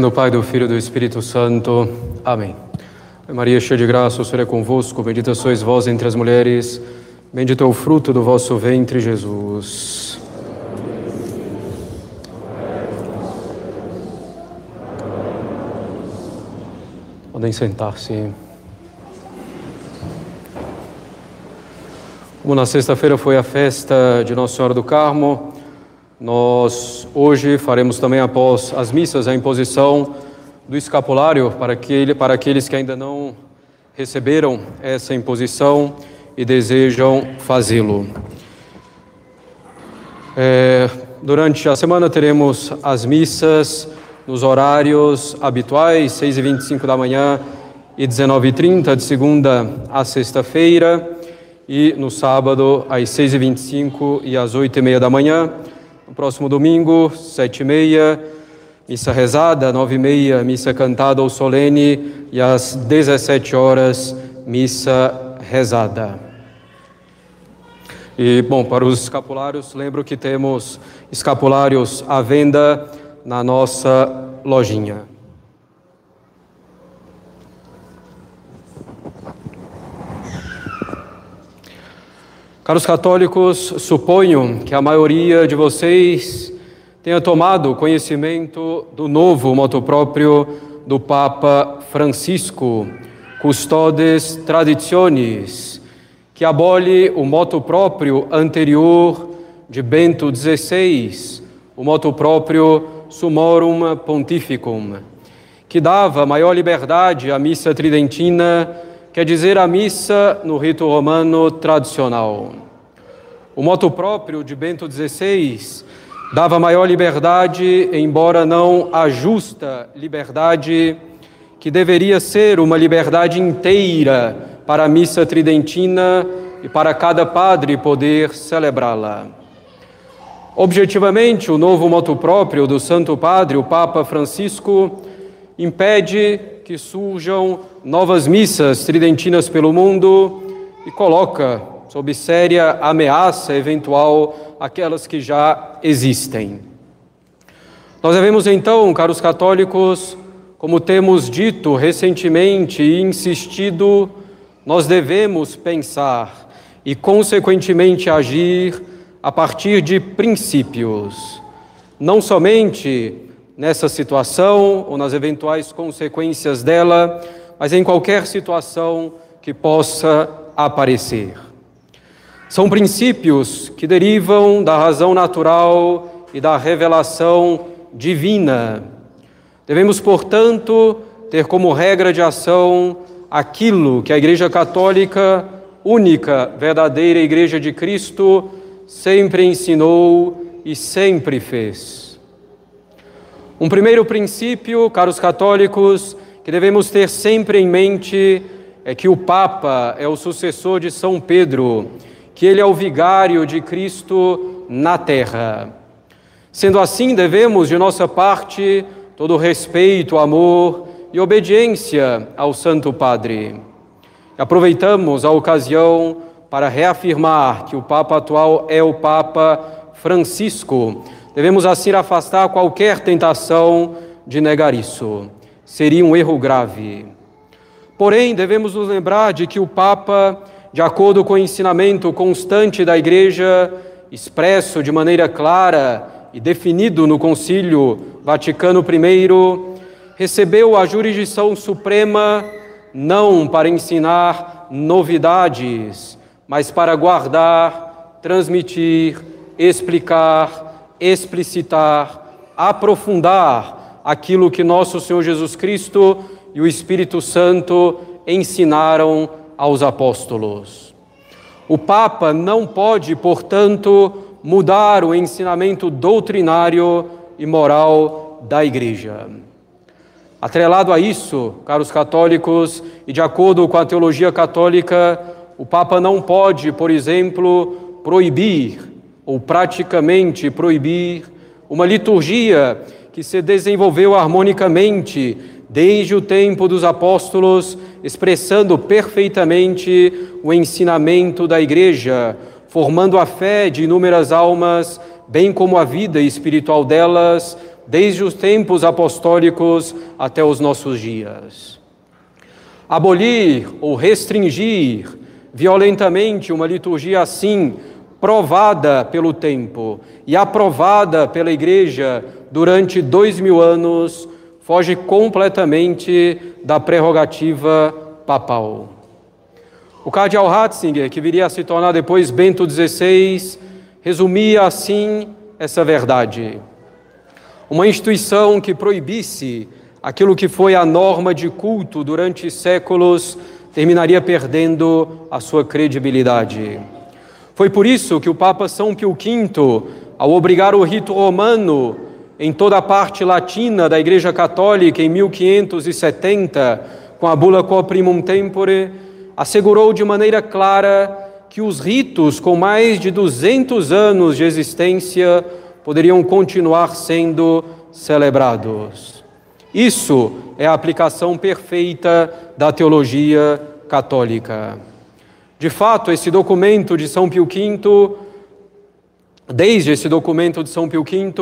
nome do Pai, do Filho e do Espírito Santo. Amém. Maria, cheia de graça, o Senhor é convosco. Bendita sois vós entre as mulheres. Bendito é o fruto do vosso ventre, Jesus. Podem sentar-se. Como na sexta-feira foi a festa de Nossa Senhora do Carmo, nós hoje faremos também, após as missas, a imposição do escapulário para, aquele, para aqueles que ainda não receberam essa imposição e desejam fazê-lo. É, durante a semana teremos as missas nos horários habituais, 6 e 25 da manhã e 19 e 30 de segunda a sexta-feira, e no sábado, às 6 e 25 às 8 e meia da manhã. No próximo domingo, 7 e meia, missa rezada, 9 e meia, missa cantada ou solene, e às 17 horas, missa rezada. E, bom, para os escapulários, lembro que temos escapulários à venda na nossa lojinha. Caros católicos, suponho que a maioria de vocês tenha tomado conhecimento do novo moto próprio do Papa Francisco, Custodes Traditionis, que abole o moto próprio anterior de Bento XVI, o moto próprio Sumorum Pontificum, que dava maior liberdade à missa tridentina quer dizer a missa no rito romano tradicional. O moto próprio de Bento XVI dava maior liberdade, embora não a justa liberdade, que deveria ser uma liberdade inteira para a missa tridentina e para cada padre poder celebrá-la. Objetivamente, o novo moto próprio do Santo Padre, o Papa Francisco, impede que surjam novas missas tridentinas pelo mundo e coloca sob séria ameaça eventual aquelas que já existem. Nós devemos então, caros católicos, como temos dito recentemente e insistido, nós devemos pensar e, consequentemente, agir a partir de princípios, não somente nessa situação ou nas eventuais consequências dela, mas em qualquer situação que possa aparecer. São princípios que derivam da razão natural e da revelação divina. Devemos, portanto, ter como regra de ação aquilo que a Igreja Católica, única, verdadeira Igreja de Cristo, sempre ensinou e sempre fez. Um primeiro princípio, caros católicos, que devemos ter sempre em mente é que o Papa é o sucessor de São Pedro, que ele é o vigário de Cristo na terra. Sendo assim, devemos, de nossa parte, todo respeito, amor e obediência ao Santo Padre. Aproveitamos a ocasião para reafirmar que o Papa atual é o Papa Francisco Devemos assim afastar qualquer tentação de negar isso. Seria um erro grave. Porém, devemos nos lembrar de que o Papa, de acordo com o ensinamento constante da Igreja, expresso de maneira clara e definido no Concílio Vaticano I, recebeu a jurisdição suprema não para ensinar novidades, mas para guardar, transmitir, explicar, explicitar, aprofundar aquilo que nosso Senhor Jesus Cristo e o Espírito Santo ensinaram aos apóstolos. O Papa não pode, portanto, mudar o ensinamento doutrinário e moral da Igreja. Atrelado a isso, caros católicos, e de acordo com a teologia católica, o Papa não pode, por exemplo, proibir ou praticamente proibir uma liturgia que se desenvolveu harmonicamente desde o tempo dos apóstolos, expressando perfeitamente o ensinamento da Igreja, formando a fé de inúmeras almas, bem como a vida espiritual delas, desde os tempos apostólicos até os nossos dias. Abolir ou restringir violentamente uma liturgia assim, provada pelo tempo e aprovada pela Igreja durante dois mil anos, foge completamente da prerrogativa papal. O cardeal Ratzinger, que viria a se tornar depois Bento XVI, resumia assim essa verdade. Uma instituição que proibisse aquilo que foi a norma de culto durante séculos terminaria perdendo a sua credibilidade. Foi por isso que o Papa São Pio V, ao obrigar o rito romano em toda a parte latina da Igreja Católica em 1570, com a bula Quo Primum Tempore, assegurou de maneira clara que os ritos com mais de 200 anos de existência poderiam continuar sendo celebrados. Isso é a aplicação perfeita da teologia católica. De fato, esse documento de São Pio V, desde esse documento de São Pio V,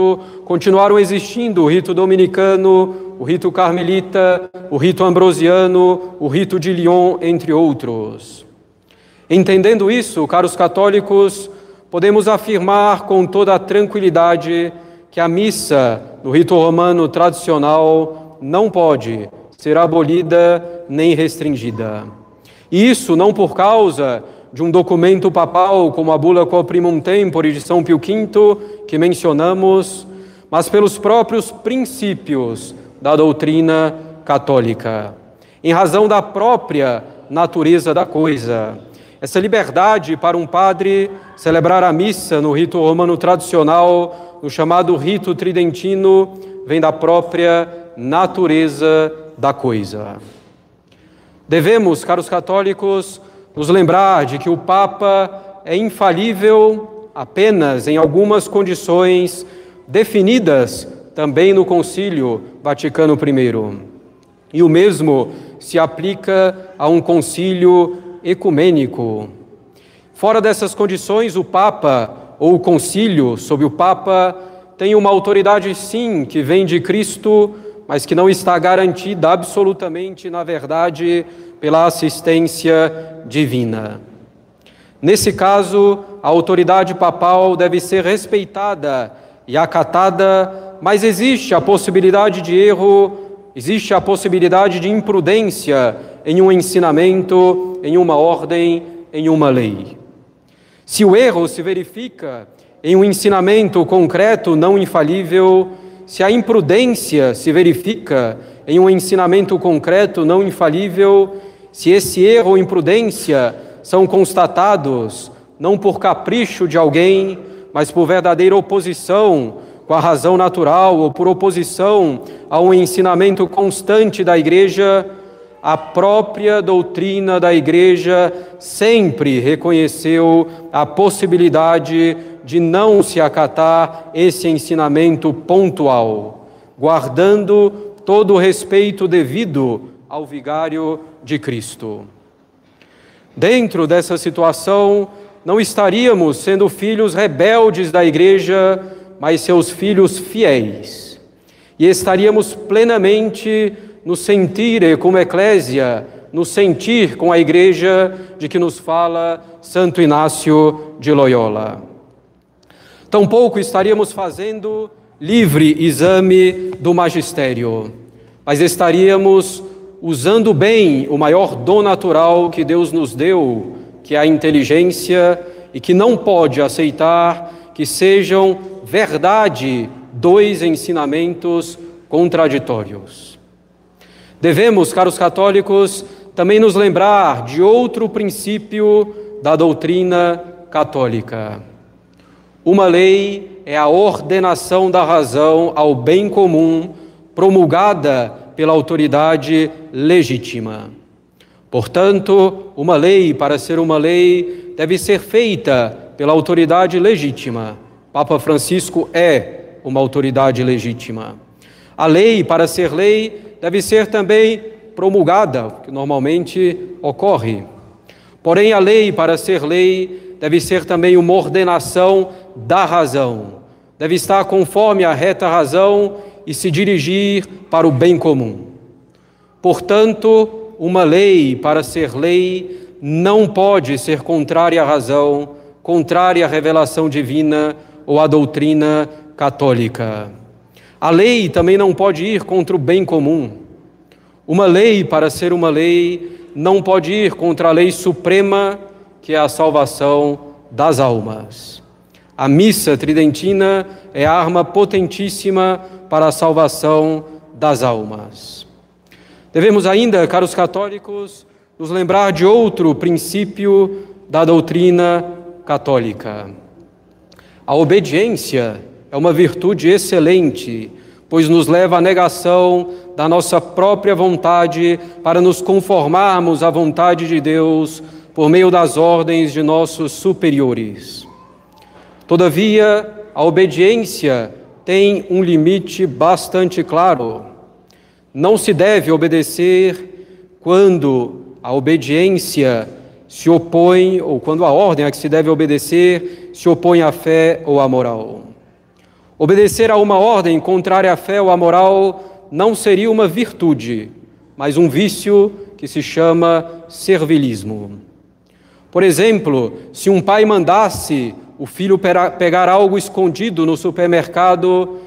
continuaram existindo o rito dominicano, o rito carmelita, o rito ambrosiano, o rito de Lyon, entre outros. Entendendo isso, caros católicos, podemos afirmar com toda a tranquilidade que a missa no rito romano tradicional não pode ser abolida nem restringida. Isso não por causa de um documento papal como a Bula Quo Primum Tempore de São Pio V, que mencionamos, mas pelos próprios princípios da doutrina católica, em razão da própria natureza da coisa. Essa liberdade para um padre celebrar a missa no rito romano tradicional, no chamado rito tridentino, vem da própria natureza da coisa. Devemos, caros católicos, nos lembrar de que o Papa é infalível apenas em algumas condições definidas também no Concílio Vaticano I. E o mesmo se aplica a um concílio ecumênico. Fora dessas condições, o Papa ou o concílio sob o Papa tem uma autoridade, sim, que vem de Cristo, mas que não está garantida absolutamente, na verdade, pela assistência divina. Nesse caso, a autoridade papal deve ser respeitada e acatada, mas existe a possibilidade de erro, existe a possibilidade de imprudência em um ensinamento, em uma ordem, em uma lei. Se o erro se verifica em um ensinamento concreto não infalível, se a imprudência se verifica em um ensinamento concreto não infalível, se esse erro ou imprudência são constatados não por capricho de alguém, mas por verdadeira oposição com a razão natural ou por oposição a um ensinamento constante da igreja, a própria doutrina da igreja sempre reconheceu a possibilidade de não se acatar esse ensinamento pontual, guardando todo o respeito devido ao vigário de Cristo. Dentro dessa situação, não estaríamos sendo filhos rebeldes da igreja, mas seus filhos fiéis. E estaríamos plenamente no sentir como eclésia, no sentir com a igreja de que nos fala Santo Inácio de Loyola. Tampouco estaríamos fazendo livre exame do magistério, mas estaríamos usando bem o maior dom natural que Deus nos deu, que é a inteligência, e que não pode aceitar que sejam verdade dois ensinamentos contraditórios. Devemos, caros católicos, também nos lembrar de outro princípio da doutrina católica. Uma lei é a ordenação da razão ao bem comum promulgada pela autoridade legítima. Portanto, uma lei, para ser uma lei, deve ser feita pela autoridade legítima. Papa Francisco é uma autoridade legítima. A lei, para ser lei, deve ser também promulgada, que normalmente ocorre. Porém, a lei, para ser lei, deve ser também uma ordenação da razão. Deve estar conforme a reta razão e se dirigir para o bem comum. Portanto, uma lei, para ser lei, não pode ser contrária à razão, contrária à revelação divina ou à doutrina católica. A lei também não pode ir contra o bem comum. Uma lei, para ser uma lei, não pode ir contra a lei suprema, que é a salvação das almas. A missa tridentina é arma potentíssima para a salvação das almas. Devemos ainda, caros católicos, nos lembrar de outro princípio da doutrina católica. A obediência é uma virtude excelente, pois nos leva à negação da nossa própria vontade para nos conformarmos à vontade de Deus por meio das ordens de nossos superiores. Todavia, a obediência tem um limite bastante claro. Não se deve obedecer quando a obediência se opõe, ou quando a ordem a que se deve obedecer se opõe à fé ou à moral. Obedecer a uma ordem contrária à fé ou à moral não seria uma virtude, mas um vício que se chama servilismo. Por exemplo, se um pai mandasse o filho pegar algo escondido no supermercado,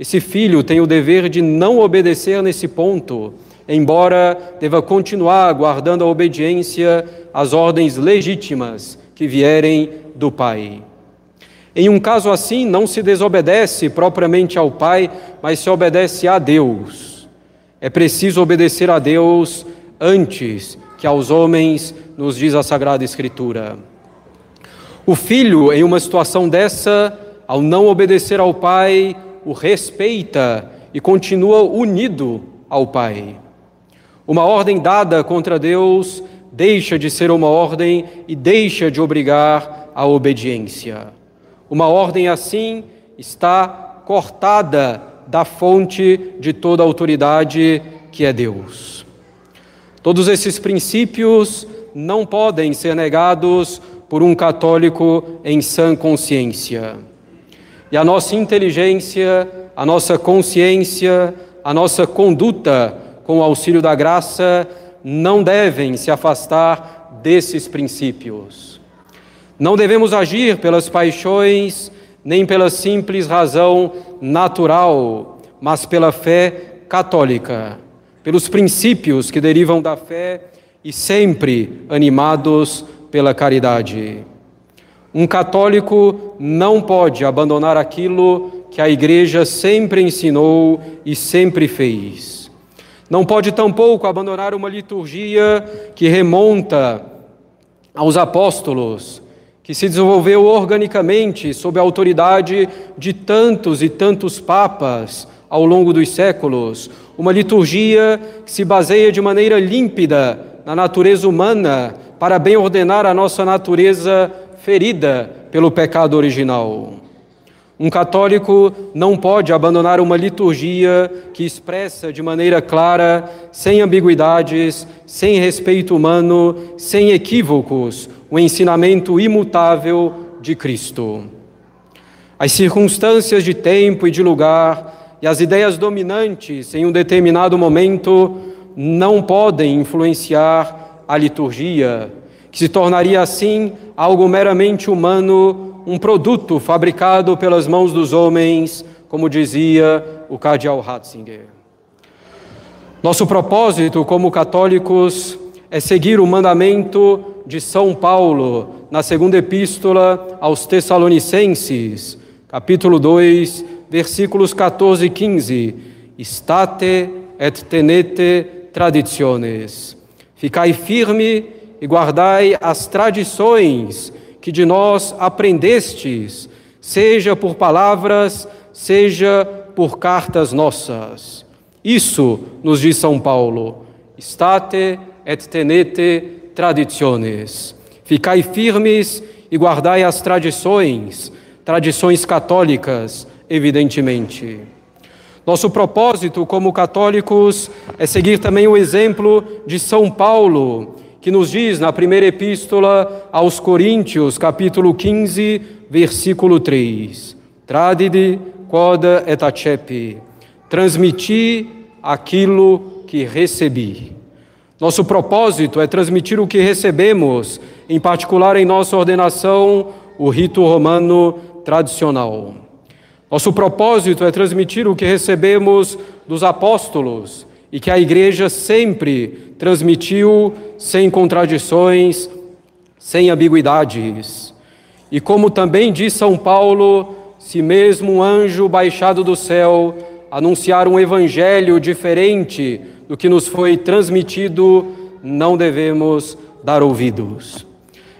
esse filho tem o dever de não obedecer nesse ponto, embora deva continuar guardando a obediência às ordens legítimas que vierem do pai. Em um caso assim, não se desobedece propriamente ao pai, mas se obedece a Deus. É preciso obedecer a Deus antes que aos homens, nos diz a Sagrada Escritura. O filho, em uma situação dessa, ao não obedecer ao pai, o respeita e continua unido ao pai. Uma ordem dada contra Deus deixa de ser uma ordem e deixa de obrigar a obediência. Uma ordem assim está cortada da fonte de toda autoridade que é Deus. Todos esses princípios não podem ser negados por um católico em sã consciência. E a nossa inteligência, a nossa consciência, a nossa conduta com o auxílio da graça não devem se afastar desses princípios. Não devemos agir pelas paixões, nem pela simples razão natural, mas pela fé católica, pelos princípios que derivam da fé e sempre animados pela caridade. Um católico não pode abandonar aquilo que a Igreja sempre ensinou e sempre fez. Não pode tampouco abandonar uma liturgia que remonta aos apóstolos, que se desenvolveu organicamente sob a autoridade de tantos e tantos papas ao longo dos séculos. Uma liturgia que se baseia de maneira límpida na natureza humana para bem ordenar a nossa natureza ferida pelo pecado original. Um católico não pode abandonar uma liturgia que expressa de maneira clara, sem ambiguidades, sem respeito humano, sem equívocos, o ensinamento imutável de Cristo. As circunstâncias de tempo e de lugar e as ideias dominantes em um determinado momento não podem influenciar a liturgia, que se tornaria assim algo meramente humano, um produto fabricado pelas mãos dos homens, como dizia o cardeal Ratzinger. Nosso propósito como católicos é seguir o mandamento de São Paulo na segunda epístola aos Tessalonicenses, capítulo 2, versículos 14 e 15. State et tenete traditiones. Ficai firme e guardai as tradições que de nós aprendestes, seja por palavras, seja por cartas nossas. Isso nos diz São Paulo. State et tenete traditiones. Ficai firmes e guardai as tradições, tradições católicas, evidentemente. Nosso propósito como católicos é seguir também o exemplo de São Paulo, que nos diz na primeira epístola aos Coríntios, capítulo 15, versículo 3: Tradide quod et acepi, transmiti aquilo que recebi. Nosso propósito é transmitir o que recebemos, em particular em nossa ordenação, o rito romano tradicional. Nosso propósito é transmitir o que recebemos dos apóstolos e que a igreja sempre transmitiu sem contradições, sem ambiguidades. E como também diz São Paulo, se mesmo um anjo baixado do céu anunciar um evangelho diferente do que nos foi transmitido, não devemos dar ouvidos.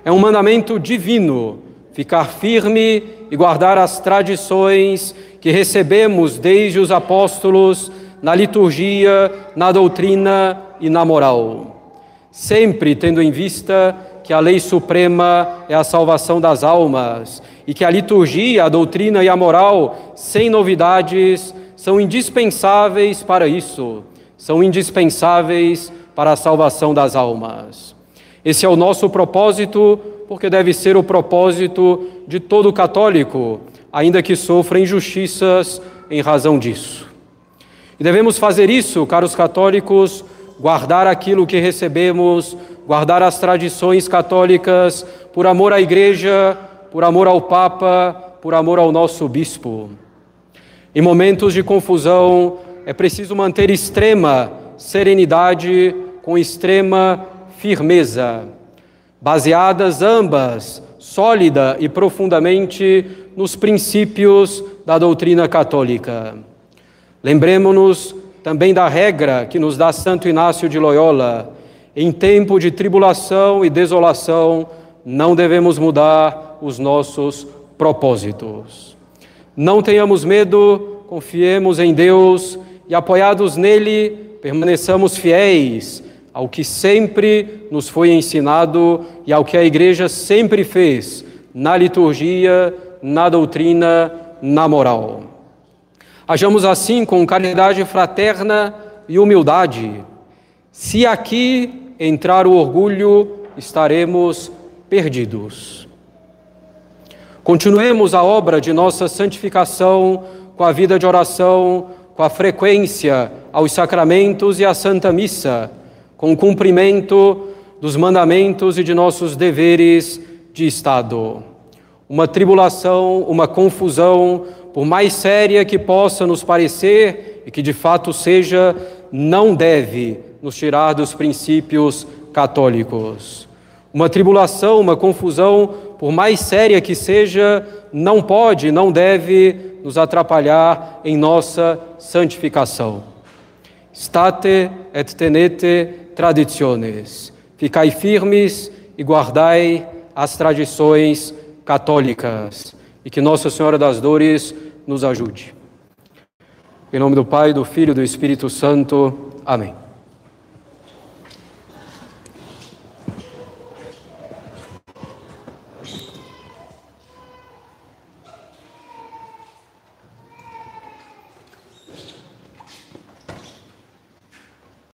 É um mandamento divino ficar firme e guardar as tradições que recebemos desde os apóstolos na liturgia, na doutrina e na moral. Sempre tendo em vista que a lei suprema é a salvação das almas e que a liturgia, a doutrina e a moral, sem novidades, são indispensáveis para isso, são indispensáveis para a salvação das almas. Esse é o nosso propósito, porque deve ser o propósito de todo católico, ainda que sofra injustiças em razão disso. E devemos fazer isso, caros católicos, guardar aquilo que recebemos, guardar as tradições católicas, por amor à Igreja, por amor ao Papa, por amor ao nosso bispo. Em momentos de confusão, é preciso manter extrema serenidade com extrema firmeza, baseadas ambas sólida e profundamente nos princípios da doutrina católica. Lembremos-nos também da regra que nos dá Santo Inácio de Loyola: em tempo de tribulação e desolação, não devemos mudar os nossos propósitos. Não tenhamos medo, confiemos em Deus e, apoiados nele, permaneçamos fiéis ao que sempre nos foi ensinado e ao que a Igreja sempre fez na liturgia, na doutrina, na moral. Hajamos assim com caridade fraterna e humildade. Se aqui entrar o orgulho, estaremos perdidos. Continuemos a obra de nossa santificação com a vida de oração, com a frequência aos sacramentos e à Santa Missa, com o cumprimento dos mandamentos e de nossos deveres de Estado. Uma tribulação, uma confusão, por mais séria que possa nos parecer e que de fato seja, não deve nos tirar dos princípios católicos. Uma tribulação, uma confusão, por mais séria que seja, não pode, não deve nos atrapalhar em nossa santificação. State et tenete traditiones. Ficai firmes e guardai as tradições católicas. E que Nossa Senhora das Dores nos ajude. Em nome do Pai, do Filho e do Espírito Santo. Amém.